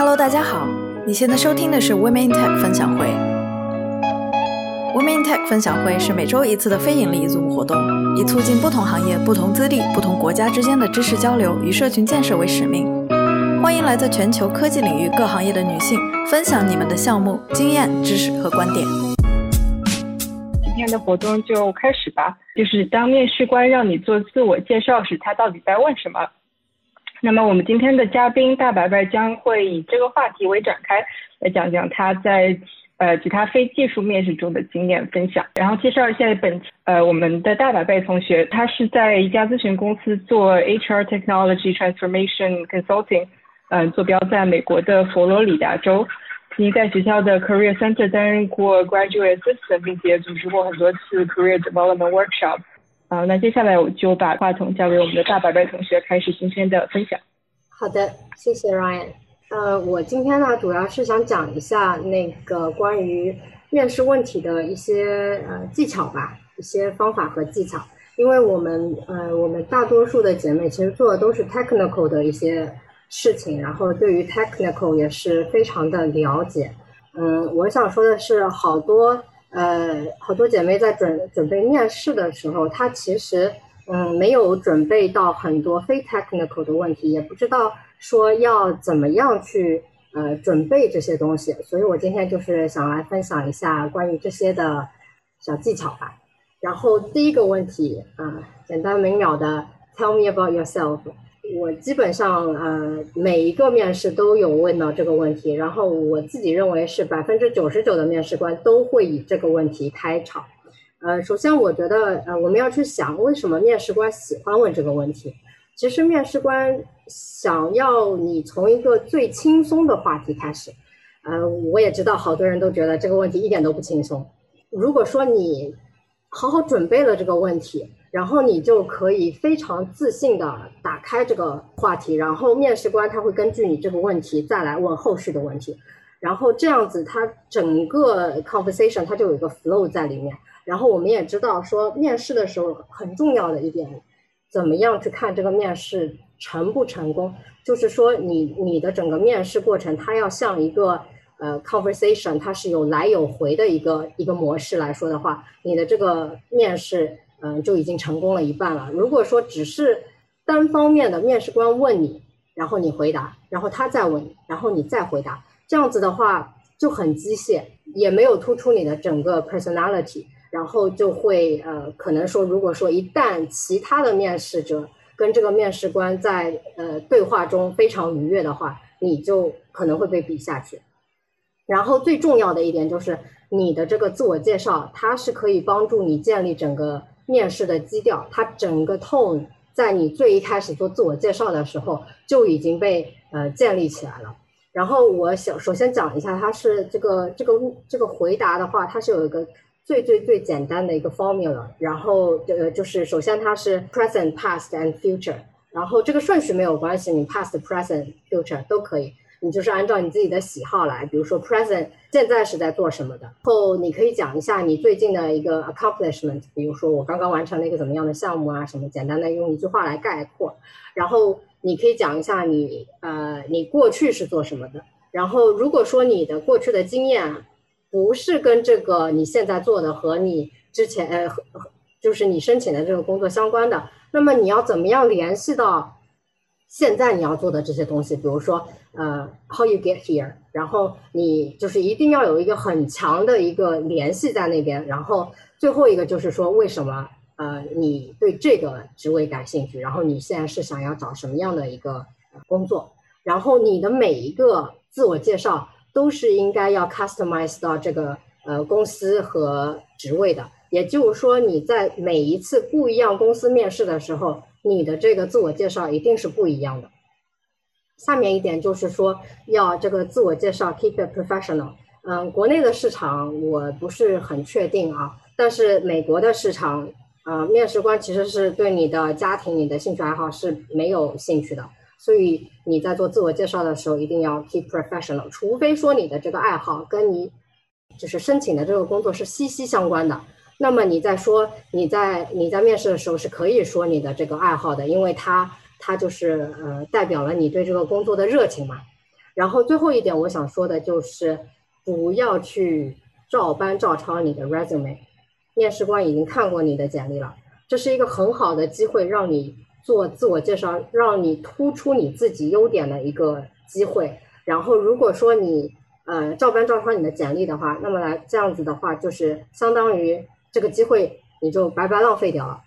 Hello，大家好，你现在收听的是 Women in Tech 分享会。Women in Tech 分享会是每周一次的非盈利 Zoom 活动，以促进不同行业、不同资历、不同国家之间的知识交流与社群建设为使命。欢迎来自全球科技领域各行业的女性分享你们的项目经验、知识和观点。今天的活动就开始吧。就是当面试官让你做自我介绍时，他到底在问什么？那么我们今天的嘉宾大白白将会以这个话题为展开，来讲讲他在呃其他非技术面试中的经验分享。然后介绍一下本呃我们的大白白同学，他是在一家咨询公司做 HR Technology Transformation Consulting，嗯，坐标在美国的佛罗里达州。曾经在学校的 Career Center 担任过 Graduate Assistant，并且组织过很多次 Career Development Workshop。啊，那接下来我就把话筒交给我们的大白白同学，开始今天的分享。好的，谢谢 Ryan。呃，我今天呢，主要是想讲一下那个关于面试问题的一些呃技巧吧，一些方法和技巧。因为我们呃，我们大多数的姐妹其实做的都是 technical 的一些事情，然后对于 technical 也是非常的了解。嗯，我想说的是，好多。呃，好多姐妹在准准备面试的时候，她其实嗯没有准备到很多非 technical 的问题，也不知道说要怎么样去呃准备这些东西，所以我今天就是想来分享一下关于这些的小技巧吧。然后第一个问题啊，简单明了的，Tell me about yourself。我基本上呃每一个面试都有问到这个问题，然后我自己认为是百分之九十九的面试官都会以这个问题开场。呃，首先我觉得呃我们要去想为什么面试官喜欢问这个问题。其实面试官想要你从一个最轻松的话题开始。呃，我也知道好多人都觉得这个问题一点都不轻松。如果说你好好准备了这个问题。然后你就可以非常自信的打开这个话题，然后面试官他会根据你这个问题再来问后续的问题，然后这样子他整个 conversation 它就有一个 flow 在里面。然后我们也知道说面试的时候很重要的一点，怎么样去看这个面试成不成功，就是说你你的整个面试过程它要像一个呃 conversation，它是有来有回的一个一个模式来说的话，你的这个面试。嗯，就已经成功了一半了。如果说只是单方面的面试官问你，然后你回答，然后他再问你，然后你再回答，这样子的话就很机械，也没有突出你的整个 personality，然后就会呃，可能说，如果说一旦其他的面试者跟这个面试官在呃对话中非常愉悦的话，你就可能会被比下去。然后最重要的一点就是你的这个自我介绍，它是可以帮助你建立整个。面试的基调，它整个 tone 在你最一开始做自我介绍的时候就已经被呃建立起来了。然后我想首先讲一下，它是这个这个这个回答的话，它是有一个最最最简单的一个 formula。然后呃就是首先它是 present、past and future。然后这个顺序没有关系，你 past、present、future 都可以。你就是按照你自己的喜好来，比如说 present 现在是在做什么的，后你可以讲一下你最近的一个 accomplishment，比如说我刚刚完成了一个怎么样的项目啊，什么简单的用一句话来概括。然后你可以讲一下你呃你过去是做什么的。然后如果说你的过去的经验不是跟这个你现在做的和你之前呃和就是你申请的这个工作相关的，那么你要怎么样联系到？现在你要做的这些东西，比如说，呃，how you get here，然后你就是一定要有一个很强的一个联系在那边，然后最后一个就是说，为什么呃你对这个职位感兴趣，然后你现在是想要找什么样的一个工作，然后你的每一个自我介绍都是应该要 customize 到这个呃公司和职位的，也就是说你在每一次不一样公司面试的时候。你的这个自我介绍一定是不一样的。下面一点就是说，要这个自我介绍 keep it professional。嗯，国内的市场我不是很确定啊，但是美国的市场，呃，面试官其实是对你的家庭、你的兴趣爱好是没有兴趣的，所以你在做自我介绍的时候一定要 keep professional，除非说你的这个爱好跟你就是申请的这个工作是息息相关的。那么你在说你在你在面试的时候是可以说你的这个爱好的，因为它它就是呃代表了你对这个工作的热情嘛。然后最后一点我想说的就是，不要去照搬照抄你的 resume，面试官已经看过你的简历了，这是一个很好的机会，让你做自我介绍，让你突出你自己优点的一个机会。然后如果说你呃照搬照抄你的简历的话，那么来这样子的话，就是相当于这个机会你就白白浪费掉了。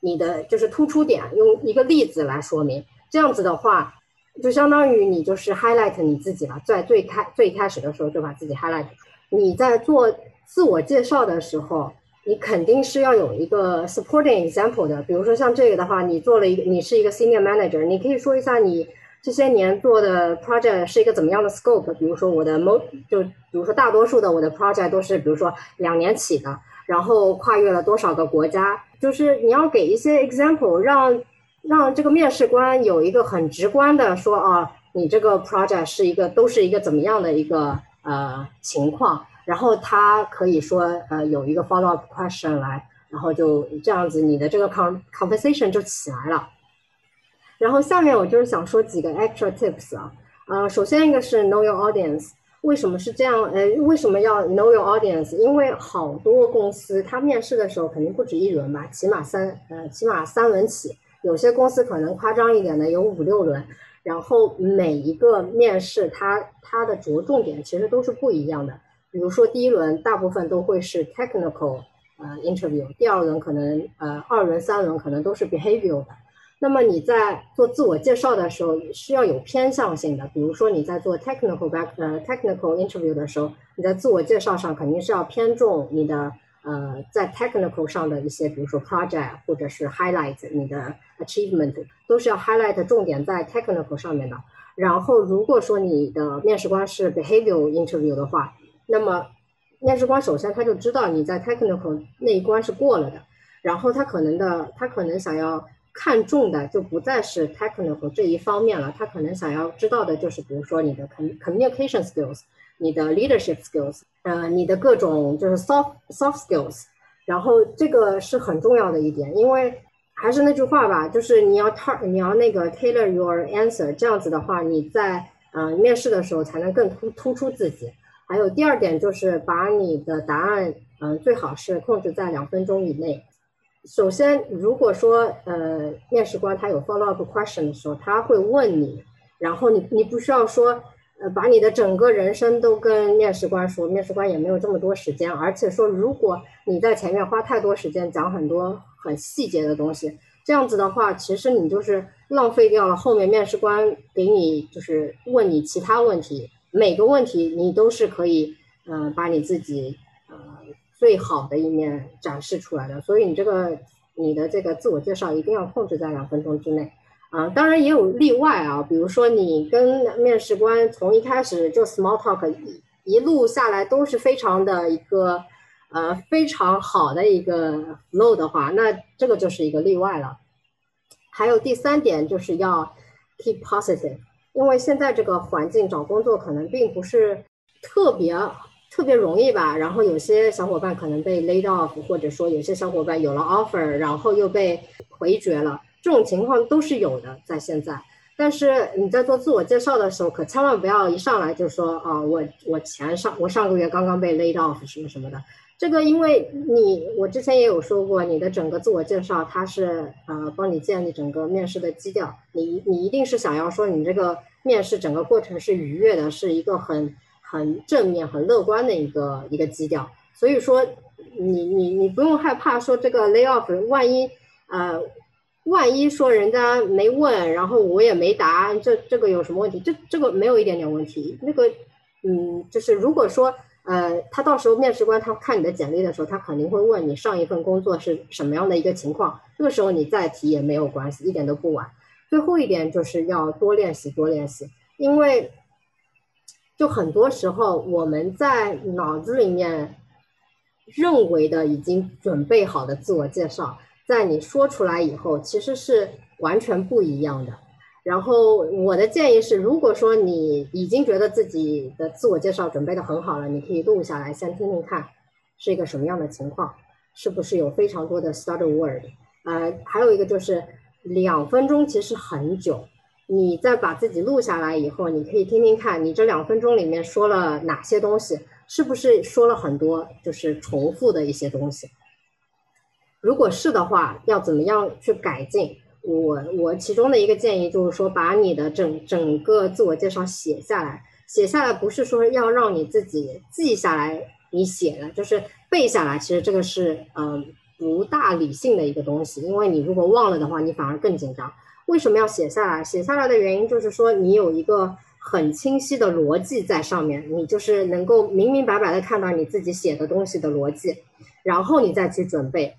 你的就是突出点，用一个例子来说明，这样子的话。就相当于你就是 highlight 你自己了，在最开最开始的时候就把自己 highlight。你在做自我介绍的时候，你肯定是要有一个 supporting example 的。比如说像这个的话，你做了一个，你是一个 senior manager，你可以说一下你这些年做的 project 是一个怎么样的 scope。比如说我的 mo 就比如说大多数的我的 project 都是比如说两年起的，然后跨越了多少个国家，就是你要给一些 example 让。让这个面试官有一个很直观的说啊，你这个 project 是一个都是一个怎么样的一个呃情况，然后他可以说呃有一个 follow up question 来，然后就这样子你的这个 con conversation 就起来了。然后下面我就是想说几个 extra tips 啊，呃，首先一个是 know your audience，为什么是这样？呃，为什么要 know your audience？因为好多公司他面试的时候肯定不止一轮吧，起码三呃起码三轮起。有些公司可能夸张一点的有五六轮，然后每一个面试它它的着重点其实都是不一样的。比如说第一轮大部分都会是 technical 呃 interview，第二轮可能呃二轮三轮可能都是 behavior 的。那么你在做自我介绍的时候是要有偏向性的，比如说你在做 technical back 呃 technical interview 的时候，你在自我介绍上肯定是要偏重你的。呃，在 technical 上的一些，比如说 project 或者是 highlight 你的 achievement，都是要 highlight 重点在 technical 上面的。然后，如果说你的面试官是 behavior interview 的话，那么面试官首先他就知道你在 technical 那一关是过了的，然后他可能的他可能想要看重的就不再是 technical 这一方面了，他可能想要知道的就是，比如说你的 communication skills。你的 leadership skills，呃，你的各种就是 soft soft skills，然后这个是很重要的一点，因为还是那句话吧，就是你要 tar 你要那个 tailor your answer，这样子的话，你在呃面试的时候才能更突突出自己。还有第二点就是把你的答案，嗯，最好是控制在两分钟以内。首先，如果说呃面试官他有 follow up question 的时候，他会问你，然后你你不需要说。呃，把你的整个人生都跟面试官说，面试官也没有这么多时间，而且说如果你在前面花太多时间讲很多很细节的东西，这样子的话，其实你就是浪费掉了后面面试官给你就是问你其他问题，每个问题你都是可以，嗯，把你自己最好的一面展示出来的，所以你这个你的这个自我介绍一定要控制在两分钟之内。啊，当然也有例外啊，比如说你跟面试官从一开始就 small talk 一一路下来都是非常的一个呃非常好的一个 flow 的话，那这个就是一个例外了。还有第三点就是要 keep positive，因为现在这个环境找工作可能并不是特别特别容易吧，然后有些小伙伴可能被 laid off，或者说有些小伙伴有了 offer，然后又被回绝了。这种情况都是有的，在现在。但是你在做自我介绍的时候，可千万不要一上来就说啊，我我前上我上个月刚刚被 laid off 什么什么的。这个因为你我之前也有说过，你的整个自我介绍它是呃帮你建立整个面试的基调。你你一定是想要说你这个面试整个过程是愉悦的，是一个很很正面、很乐观的一个一个基调。所以说你你你不用害怕说这个 lay off，万一呃。万一说人家没问，然后我也没答，这这个有什么问题？这这个没有一点点问题。那个，嗯，就是如果说，呃，他到时候面试官他看你的简历的时候，他肯定会问你上一份工作是什么样的一个情况。这个时候你再提也没有关系，一点都不晚。最后一点就是要多练习，多练习，因为就很多时候我们在脑子里面认为的已经准备好的自我介绍。在你说出来以后，其实是完全不一样的。然后我的建议是，如果说你已经觉得自己的自我介绍准备的很好了，你可以录下来，先听听看是一个什么样的情况，是不是有非常多的 starter word。呃，还有一个就是两分钟其实很久，你再把自己录下来以后，你可以听听看，你这两分钟里面说了哪些东西，是不是说了很多就是重复的一些东西？如果是的话，要怎么样去改进？我我其中的一个建议就是说，把你的整整个自我介绍写下来。写下来不是说要让你自己记下来你写的，就是背下来。其实这个是嗯不大理性的一个东西，因为你如果忘了的话，你反而更紧张。为什么要写下来？写下来的原因就是说你有一个很清晰的逻辑在上面，你就是能够明明白白的看到你自己写的东西的逻辑，然后你再去准备。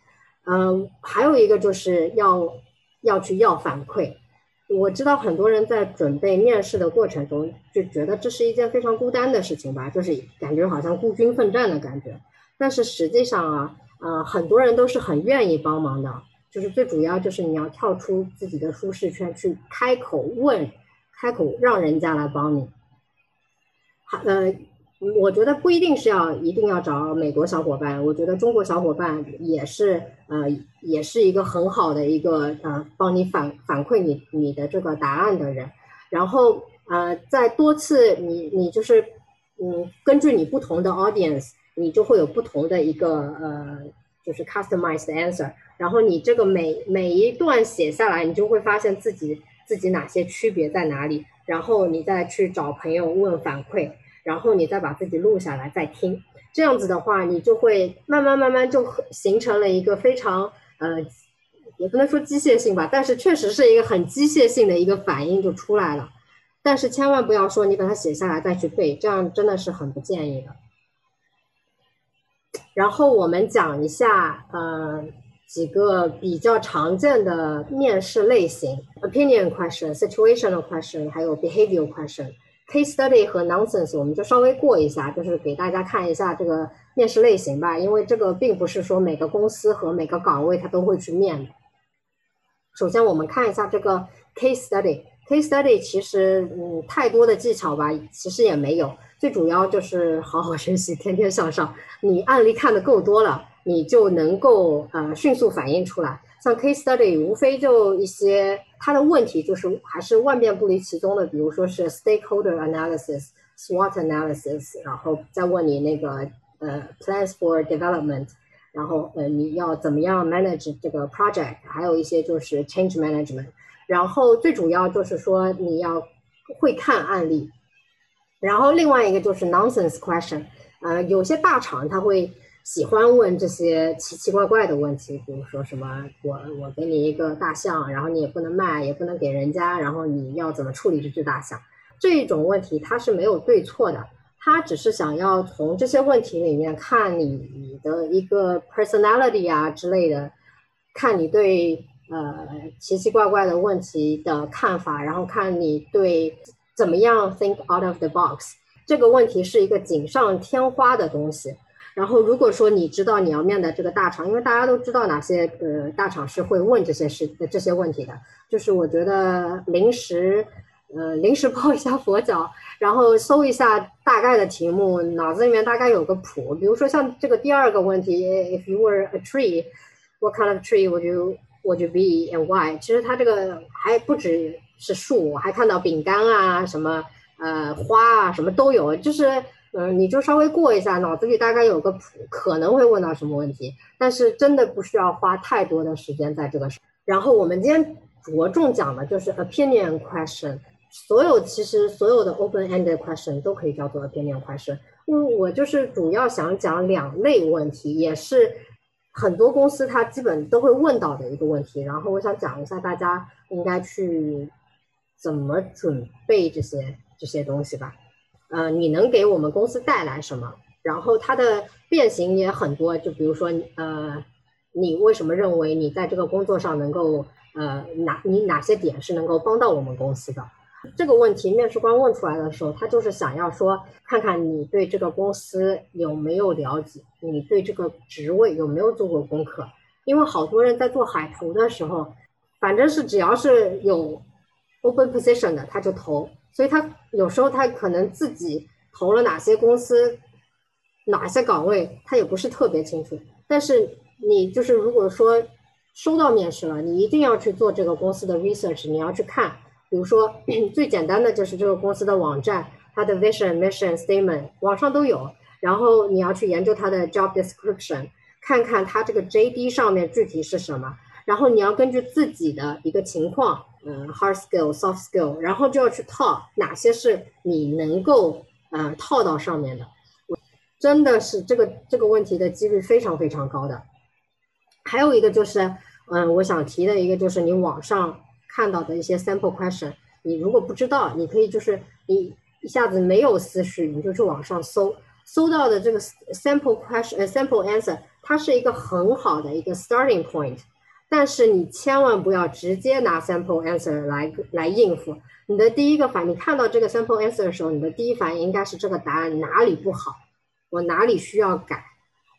嗯，还有一个就是要要去要反馈。我知道很多人在准备面试的过程中就觉得这是一件非常孤单的事情吧，就是感觉好像孤军奋战的感觉。但是实际上啊，呃，很多人都是很愿意帮忙的。就是最主要就是你要跳出自己的舒适圈去开口问，开口让人家来帮你。好，呃。我觉得不一定是要一定要找美国小伙伴，我觉得中国小伙伴也是呃也是一个很好的一个呃帮你反反馈你你的这个答案的人，然后呃在多次你你就是嗯根据你不同的 audience，你就会有不同的一个呃就是 customized answer，然后你这个每每一段写下来，你就会发现自己自己哪些区别在哪里，然后你再去找朋友问反馈。然后你再把自己录下来再听，这样子的话，你就会慢慢慢慢就形成了一个非常呃，也不能说机械性吧，但是确实是一个很机械性的一个反应就出来了。但是千万不要说你把它写下来再去背，这样真的是很不建议的。然后我们讲一下呃几个比较常见的面试类型：opinion question、situational question，还有 behavioral question。Case study 和 nonsense 我们就稍微过一下，就是给大家看一下这个面试类型吧，因为这个并不是说每个公司和每个岗位它都会去面。首先我们看一下这个 case study，case study 其实嗯太多的技巧吧，其实也没有，最主要就是好好学习，天天向上。你案例看的够多了，你就能够呃迅速反应出来。像 case study 无非就一些。它的问题就是还是万变不离其宗的，比如说是 stakeholder analysis、SWOT analysis，然后再问你那个呃 plans for development，然后呃你要怎么样 manage 这个 project，还有一些就是 change management，然后最主要就是说你要会看案例，然后另外一个就是 nonsense question，呃有些大厂他会。喜欢问这些奇奇怪怪的问题，比如说什么我我给你一个大象，然后你也不能卖，也不能给人家，然后你要怎么处理这只大象？这种问题它是没有对错的，他只是想要从这些问题里面看你你的一个 personality 啊之类的，看你对呃奇奇怪怪的问题的看法，然后看你对怎么样 think out of the box。这个问题是一个锦上添花的东西。然后，如果说你知道你要面的这个大厂，因为大家都知道哪些呃大厂是会问这些事这些问题的，就是我觉得临时呃临时抱一下佛脚，然后搜一下大概的题目，脑子里面大概有个谱。比如说像这个第二个问题，If you were a tree, what kind of tree would you would you be and why？其实它这个还不止是树，我还看到饼干啊什么呃花啊什么都有，就是。嗯，你就稍微过一下，脑子里大概有个谱，可能会问到什么问题，但是真的不需要花太多的时间在这个上。然后我们今天着重讲的就是 opinion question，所有其实所有的 open-ended question 都可以叫做 opinion question。嗯，我就是主要想讲两类问题，也是很多公司它基本都会问到的一个问题。然后我想讲一下大家应该去怎么准备这些这些东西吧。呃，你能给我们公司带来什么？然后它的变形也很多，就比如说，呃，你为什么认为你在这个工作上能够，呃，哪你哪些点是能够帮到我们公司的？这个问题面试官问出来的时候，他就是想要说，看看你对这个公司有没有了解，你对这个职位有没有做过功课？因为好多人在做海投的时候，反正是只要是有 open position 的，他就投。所以他有时候他可能自己投了哪些公司，哪些岗位，他也不是特别清楚。但是你就是如果说收到面试了，你一定要去做这个公司的 research，你要去看比如说 最简单的就是这个公司的网站，它的 vision、mission statement 网上都有，然后你要去研究它的 job description，看看它这个 JD 上面具体是什么，然后你要根据自己的一个情况，嗯，hard skill、soft skill，然后就要去套哪些是你能够嗯套到上面的。真的是这个这个问题的几率非常非常高的。还有一个就是，嗯，我想提的一个就是你网上看到的一些 sample question，你如果不知道，你可以就是你一下子没有思绪，你就去网上搜，搜到的这个 sample question，呃，sample answer，它是一个很好的一个 starting point，但是你千万不要直接拿 sample answer 来来应付。你的第一个反，你看到这个 sample answer 的时候，你的第一反应应该是这个答案哪里不好。我哪里需要改，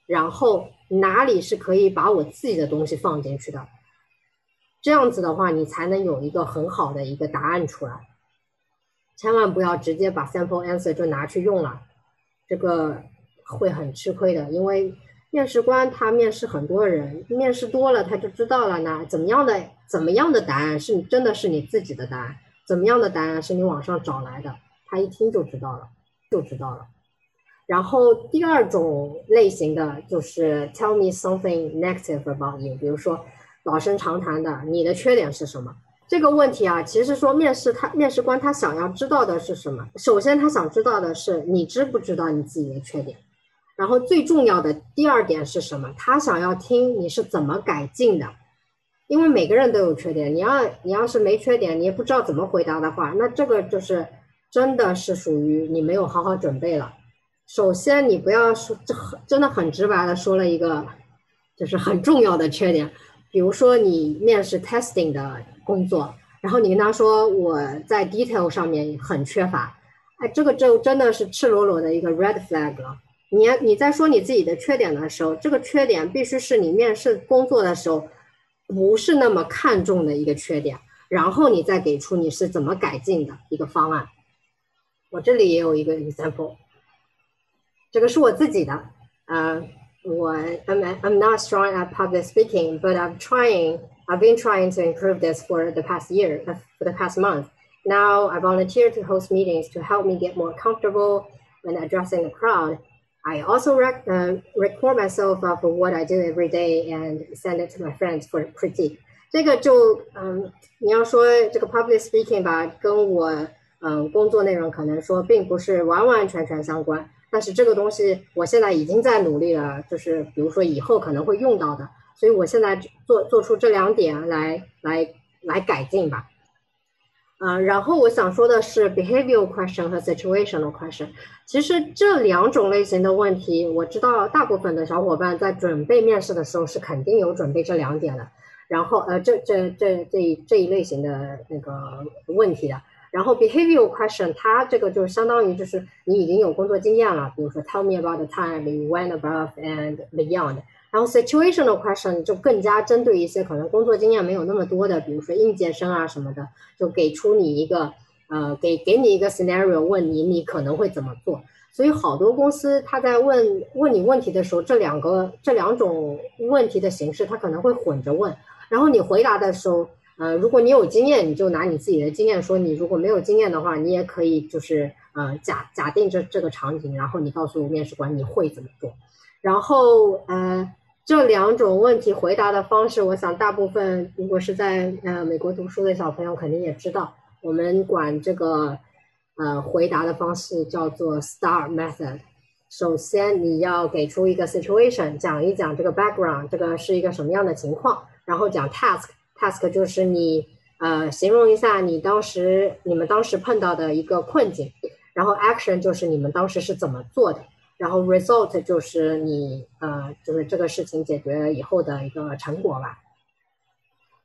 然后哪里是可以把我自己的东西放进去的，这样子的话，你才能有一个很好的一个答案出来。千万不要直接把 sample answer 就拿去用了，这个会很吃亏的。因为面试官他面试很多人，面试多了他就知道了呢，怎么样的怎么样的答案是你真的是你自己的答案，怎么样的答案是你网上找来的，他一听就知道了，就知道了。然后第二种类型的就是 tell me something negative about you，比如说老生常谈的你的缺点是什么？这个问题啊，其实说面试他面试官他想要知道的是什么？首先他想知道的是你知不知道你自己的缺点，然后最重要的第二点是什么？他想要听你是怎么改进的，因为每个人都有缺点，你要你要是没缺点，你也不知道怎么回答的话，那这个就是真的是属于你没有好好准备了。首先，你不要说这很真的很直白的说了一个，就是很重要的缺点。比如说你面试 testing 的工作，然后你跟他说我在 detail 上面很缺乏，哎，这个就真的是赤裸裸的一个 red flag 了。你你在说你自己的缺点的时候，这个缺点必须是你面试工作的时候不是那么看重的一个缺点，然后你再给出你是怎么改进的一个方案。我这里也有一个 example。这个是我自己的，呃，我 I'm I'm not strong at public speaking, but I'm trying. I've been trying to improve this for the past year, uh, for the past month. Now I volunteer to host meetings to help me get more comfortable when addressing the crowd. I also rec uh, record myself of what I do every day and send it to my friends for critique. 这个就嗯，你要说这个 public speaking 吧，跟我嗯工作内容可能说并不是完完全全相关。但是这个东西我现在已经在努力了，就是比如说以后可能会用到的，所以我现在做做出这两点来来来改进吧。 嗯，然后我想说的是 behavioral question 和 situational question。其实这两种类型的问题，我知道大部分的小伙伴在准备面试的时候是肯定有准备这两点的。然后呃，这这这这这一类型的那个问题的。然后 behavioral question，它这个就相当于就是你已经有工作经验了，比如说 tell me about the time you went above and beyond。然后 situational question 就更加针对一些可能工作经验没有那么多的，比如说应届生啊什么的，就给出你一个呃给给你一个 scenario，问你你可能会怎么做。所以好多公司他在问问你问题的时候，这两个这两种问题的形式，他可能会混着问，然后你回答的时候。呃，如果你有经验，你就拿你自己的经验说；你如果没有经验的话，你也可以就是呃假假定这这个场景，然后你告诉面试官你会怎么做。然后呃这两种问题回答的方式，我想大部分如果是在呃美国读书的小朋友肯定也知道，我们管这个呃回答的方式叫做 STAR method。首先你要给出一个 situation，讲一讲这个 background，这个是一个什么样的情况，然后讲 task。task 就是你呃形容一下你当时你们当时碰到的一个困境，然后 action 就是你们当时是怎么做的，然后 result 就是你呃就是这个事情解决以后的一个成果吧。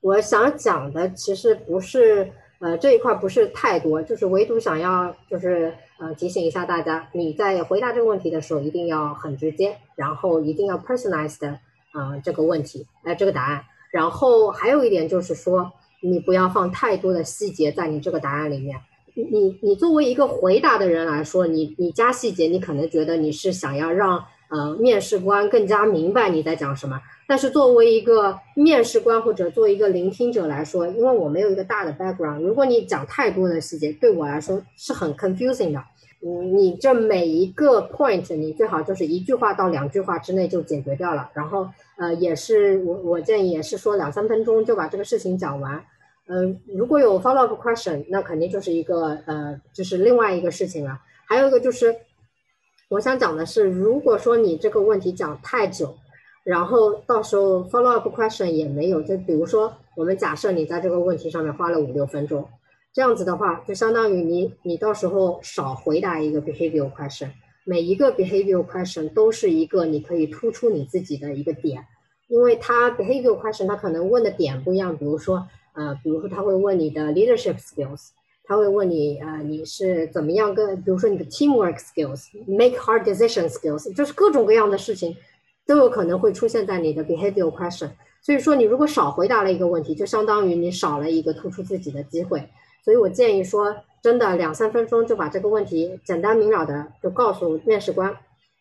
我想讲的其实不是呃这一块不是太多，就是唯独想要就是呃提醒一下大家，你在回答这个问题的时候一定要很直接，然后一定要 personalized 呃这个问题呃这个答案。然后还有一点就是说，你不要放太多的细节在你这个答案里面。你你作为一个回答的人来说，你你加细节，你可能觉得你是想要让呃面试官更加明白你在讲什么。但是作为一个面试官或者作为一个聆听者来说，因为我没有一个大的 background，如果你讲太多的细节，对我来说是很 confusing 的。嗯，你这每一个 point，你最好就是一句话到两句话之内就解决掉了。然后，呃，也是我我建议也是说两三分钟就把这个事情讲完。嗯，如果有 follow up question，那肯定就是一个呃，就是另外一个事情了。还有一个就是，我想讲的是，如果说你这个问题讲太久，然后到时候 follow up question 也没有，就比如说我们假设你在这个问题上面花了五六分钟，这样子的话，就相当于你你到时候少回答一个 behavior question，每一个 behavior question 都是一个你可以突出你自己的一个点，因为它 behavior question 它可能问的点不一样，比如说。呃，比如说他会问你的 leadership skills，他会问你呃你是怎么样跟，比如说你的 teamwork skills，make hard decision skills，就是各种各样的事情都有可能会出现在你的 behavior question。所以说你如果少回答了一个问题，就相当于你少了一个突出自己的机会。所以我建议说，真的两三分钟就把这个问题简单明了的就告诉面试官，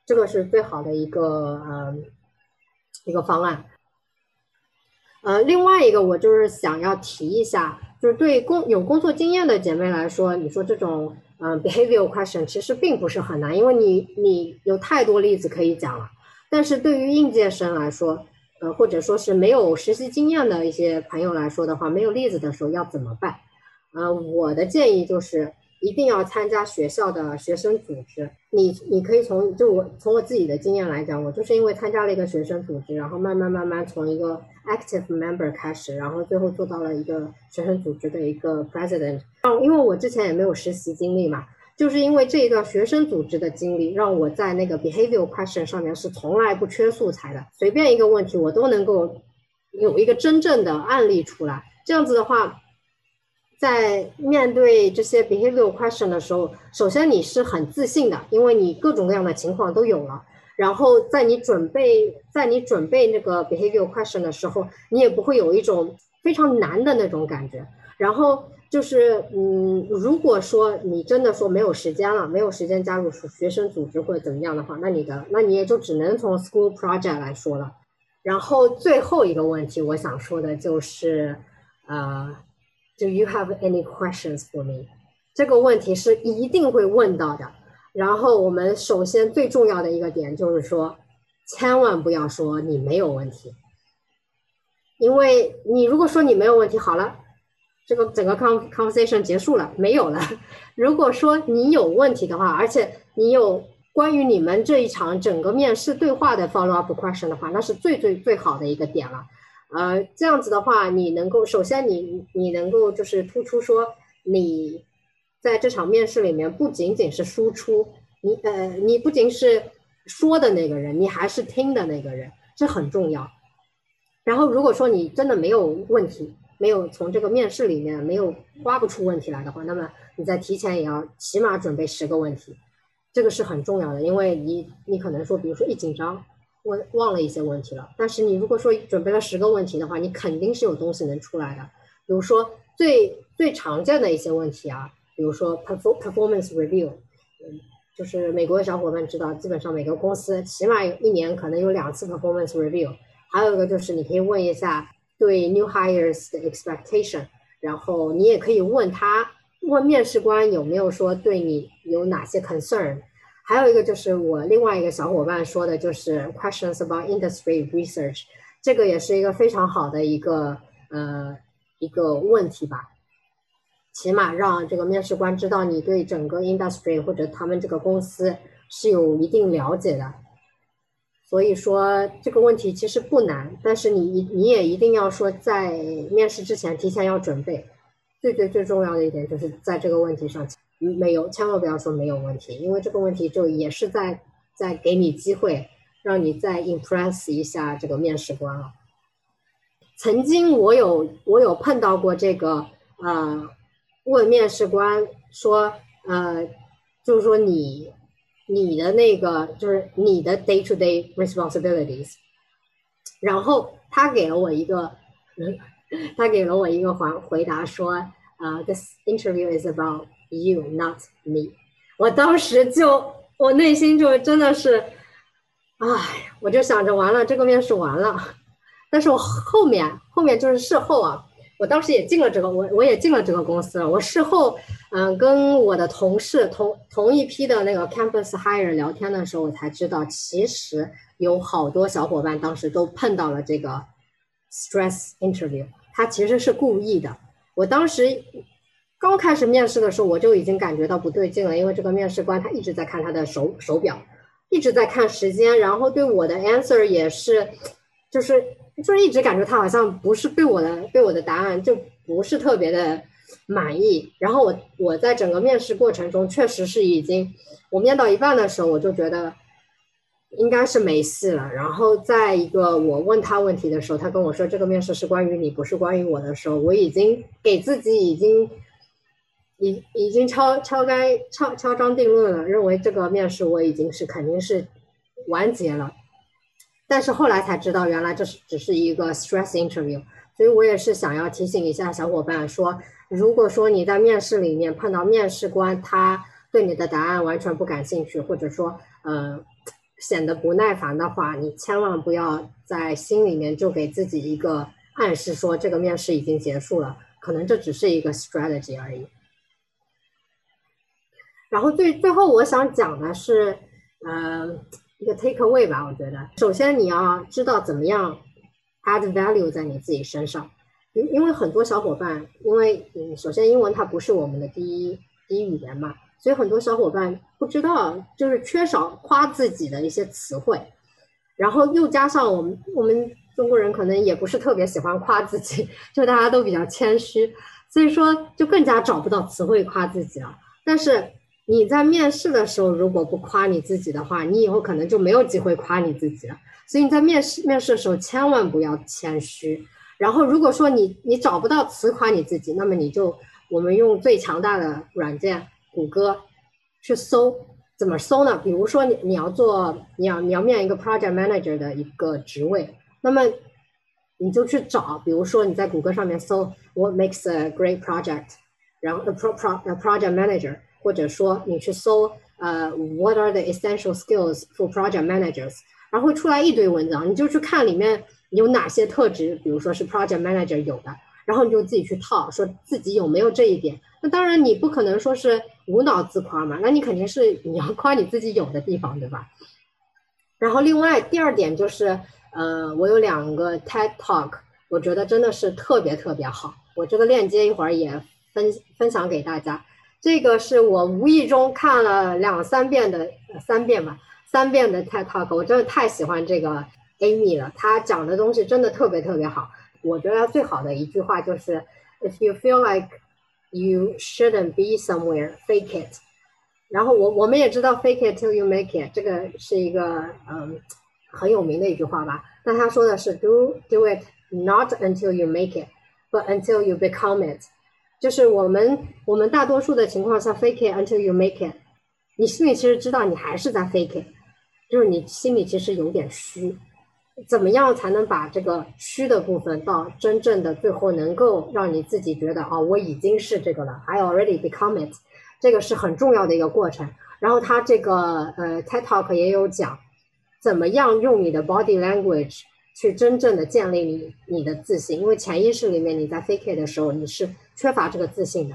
这个是最好的一个呃一个方案。呃，另外一个我就是想要提一下，就是对工有工作经验的姐妹来说，你说这种嗯 behavior question 其实并不是很难，因为你你有太多例子可以讲了。但是对于应届生来说，呃，或者说是没有实习经验的一些朋友来说的话，没有例子的时候要怎么办？呃，我的建议就是。一定要参加学校的学生组织。你你可以从就我从我自己的经验来讲，我就是因为参加了一个学生组织，然后慢慢慢慢从一个 active member 开始，然后最后做到了一个学生组织的一个 president。因为我之前也没有实习经历嘛，就是因为这一个学生组织的经历，让我在那个 behavior question 上面是从来不缺素材的，随便一个问题我都能够有一个真正的案例出来。这样子的话。在面对这些 behavior question 的时候，首先你是很自信的，因为你各种各样的情况都有了。然后在你准备在你准备那个 behavior question 的时候，你也不会有一种非常难的那种感觉。然后就是，嗯，如果说你真的说没有时间了，没有时间加入学生组织或者怎么样的话，那你的那你也就只能从 school project 来说了。然后最后一个问题，我想说的就是，呃。Do you have any questions for me？这个问题是一定会问到的。然后我们首先最重要的一个点就是说，千万不要说你没有问题，因为你如果说你没有问题，好了，这个整个 con conversation 结束了，没有了。如果说你有问题的话，而且你有关于你们这一场整个面试对话的 follow up question 的话，那是最最最好的一个点了。呃，这样子的话，你能够首先你你能够就是突出说，你在这场面试里面不仅仅是输出，你呃你不仅是说的那个人，你还是听的那个人，这很重要。然后如果说你真的没有问题，没有从这个面试里面没有挖不出问题来的话，那么你在提前也要起码准备十个问题，这个是很重要的，因为你你可能说，比如说一紧张。问忘了一些问题了，但是你如果说准备了十个问题的话，你肯定是有东西能出来的。比如说最最常见的一些问题啊，比如说 performance review，嗯，就是美国的小伙伴知道，基本上每个公司起码有一年可能有两次 performance review。还有一个就是你可以问一下对 new hires 的 expectation，然后你也可以问他问面试官有没有说对你有哪些 concern。还有一个就是我另外一个小伙伴说的，就是 questions about industry research，这个也是一个非常好的一个呃一个问题吧，起码让这个面试官知道你对整个 industry 或者他们这个公司是有一定了解的。所以说这个问题其实不难，但是你你也一定要说在面试之前提前要准备。最最最重要的一点就是在这个问题上。没有，千万不要说没有问题，因为这个问题就也是在在给你机会，让你再 impress 一下这个面试官了。曾经我有我有碰到过这个呃，问面试官说呃，就是说你你的那个就是你的 day to day responsibilities，然后他给了我一个，他给了我一个回回答说啊，this interview is about。You not me，我当时就我内心就真的是哎，我就想着完了，这个面试完了，但是我后面后面就是事后啊，我当时也进了这个，我我也进了这个公司了。我事后嗯跟我的同事同同一批的那个 campus hire 聊天的时候，我才知道其实有好多小伙伴当时都碰到了这个 stress interview，他其实是故意的。我当时刚开始面试的时候，我就已经感觉到不对劲了，因为这个面试官他一直在看他的手手表。一直在看时间，然后对我的 answer 也是，就是就是一直感觉他好像不是对我的对我的答案就不是特别的满意。然后我我在整个面试过程中确实是已经，我面到一半的时候我就觉得应该是没戏了。然后在一个我问他问题的时候，他跟我说这个面试是关于你，不是关于我的时候，我已经给自己已经。已已经敲敲该敲敲章定论了，认为这个面试我已经是肯定是完结了，但是后来才知道，原来这是只是一个 stress interview，所以我也是想要提醒一下小伙伴说，如果说你在面试里面碰到面试官他对你的答案完全不感兴趣，或者说呃显得不耐烦的话，你千万不要在心里面就给自己一个暗示说这个面试已经结束了，可能这只是一个 strategy 而已。然后最最后我想讲的是，呃，一个 take away 吧。我觉得，首先你要知道怎么样 add value 在你自己身上，因因为很多小伙伴，因为嗯，首先英文它不是我们的第一第一语言嘛，所以很多小伙伴不知道，就是缺少夸自己的一些词汇，然后又加上我们我们中国人可能也不是特别喜欢夸自己，就大家都比较谦虚，所以说就更加找不到词汇夸自己了。但是你在面试的时候，如果不夸你自己的话，你以后可能就没有机会夸你自己了。所以你在面试面试的时候，千万不要谦虚。然后，如果说你你找不到词夸你自己，那么你就我们用最强大的软件谷歌去搜，怎么搜呢？比如说你你要做你要你要面一个 project manager 的一个职位，那么你就去找，比如说你在谷歌上面搜 What makes a great project，然后 a pro pro a project manager。或者说你去搜呃，What are the essential skills for project managers？然后会出来一堆文章，你就去看里面有哪些特质，比如说是 project manager 有的，然后你就自己去套，说自己有没有这一点。那当然你不可能说是无脑自夸嘛，那你肯定是你要夸你自己有的地方，对吧？然后另外第二点就是，呃，我有两个 TED Talk，我觉得真的是特别特别好，我这个链接一会儿也分分享给大家。这个是我无意中看了两三遍的，三遍吧，三遍的 TED Talk，我真的太喜欢这个 Amy 了，她讲的东西真的特别特别好。我觉得最好的一句话就是，If you feel like you shouldn't be somewhere, fake it。然后我我们也知道 fake it till you make it，这个是一个嗯很有名的一句话吧。那他说的是 do do it not until you make it，but until you become it。 就是我们我们大多数的情况下，fake it until you make it。你心里其实知道你还是在 fake it，就是你心里其实有点虚。怎么样才能把这个虚的部分到真正的最后能够让你自己觉得啊，我已经是这个了，I already become it。这个是很重要的一个过程。然后他这个呃 TED Talk 也有讲，怎么样用你的 body language。去真正的建立你你的自信，因为潜意识里面你在 fake it 的时候你是缺乏这个自信的。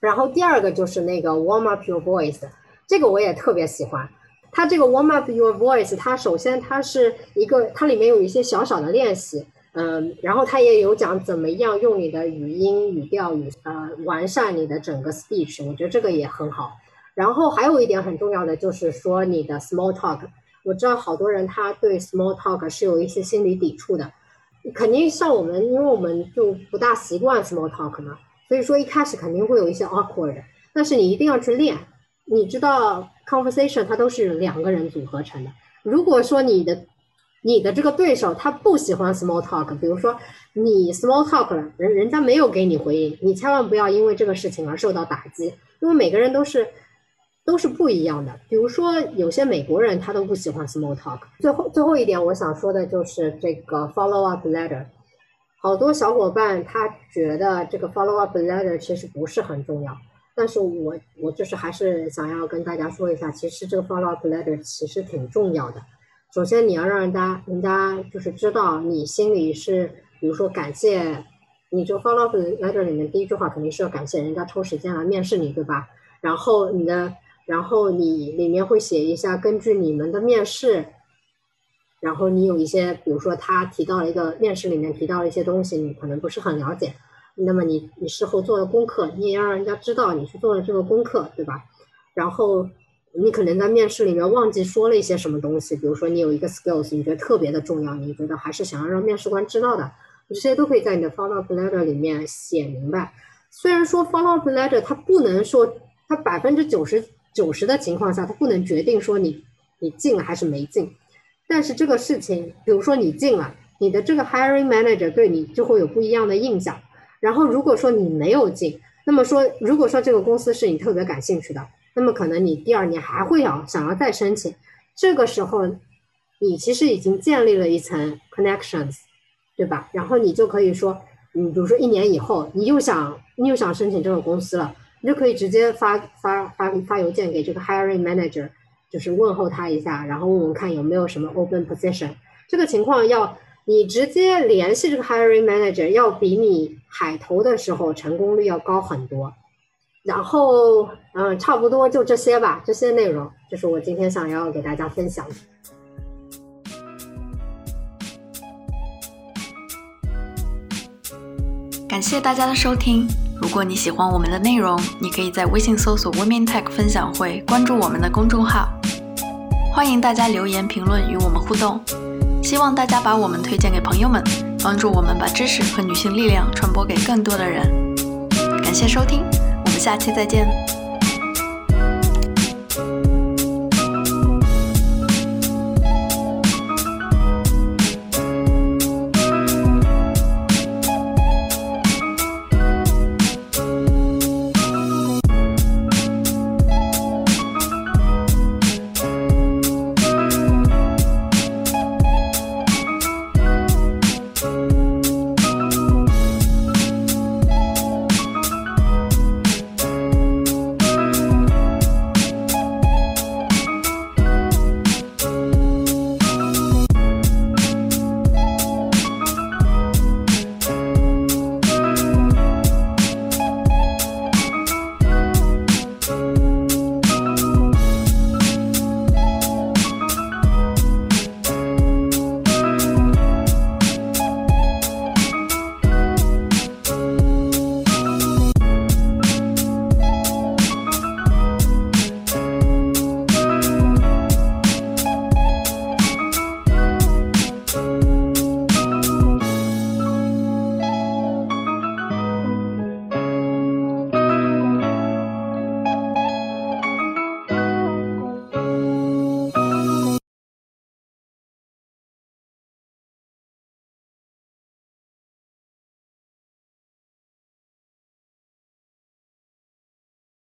然后第二个就是那个 warm up your voice，这个我也特别喜欢。它这个 warm up your voice，它首先它是一个，它里面有一些小小的练习，嗯，然后它也有讲怎么样用你的语音语调语呃完善你的整个 speech，我觉得这个也很好。然后还有一点很重要的就是说你的 small talk。我知道好多人他对 small talk 是有一些心理抵触的，肯定像我们，因为我们就不大习惯 small talk 嘛，所以说一开始肯定会有一些 awkward，但是你一定要去练。你知道 conversation 它都是两个人组合成的，如果说你的你的这个对手他不喜欢 small talk，比如说你 small talk 了，人人家没有给你回应，你千万不要因为这个事情而受到打击，因为每个人都是。都是不一样的。比如说，有些美国人他都不喜欢 small talk。最后，最后一点我想说的就是这个 follow up letter。好多小伙伴他觉得这个 follow up letter 其实不是很重要，但是我我就是还是想要跟大家说一下，其实这个 follow up letter 其实挺重要的。首先你要让人家人家就是知道你心里是，比如说感谢，你就 follow up letter 里面第一句话肯定是要感谢人家抽时间来面试你，对吧？然后你的，然后你里面会写一下，根据你们的面试，然后你有一些，比如说他提到了一个面试里面提到了一些东西，你可能不是很了解，那么你你事后做了功课，你也要让人家知道你去做了这个功课，对吧？然后。你可能在面试里面忘记说了一些什么东西，比如说你有一个 skills，你觉得特别的重要，你觉得还是想要让面试官知道的，这些都可以在你的 follow up letter 里面写明白。虽然说 follow up letter 它不能说，它百分之九十九十的情况下，它不能决定说你你进了还是没进，但是这个事情，比如说你进了，你的这个 hiring manager 对你就会有不一样的印象。然后如果说你没有进，那么说如果说这个公司是你特别感兴趣的。那么可能你第二年还会要想要再申请，这个时候你其实已经建立了一层 connections，对吧？然后你就可以说，你比如说一年以后你又想你又想申请这个公司了，你就可以直接发发发发邮件给这个 hiring manager，就是问候他一下，然后问问看有没有什么 open position。这个情况要你直接联系这个 hiring manager，要比你海投的时候成功率要高很多。然后，嗯，差不多就这些吧。这些内容就是我今天想要给大家分享的。感谢大家的收听。如果你喜欢我们的内容，你可以在微信搜索 “Women Tech 分享会”，关注我们的公众号。欢迎大家留言评论与我们互动。希望大家把我们推荐给朋友们，帮助我们把知识和女性力量传播给更多的人。感谢收听。我们下期再见。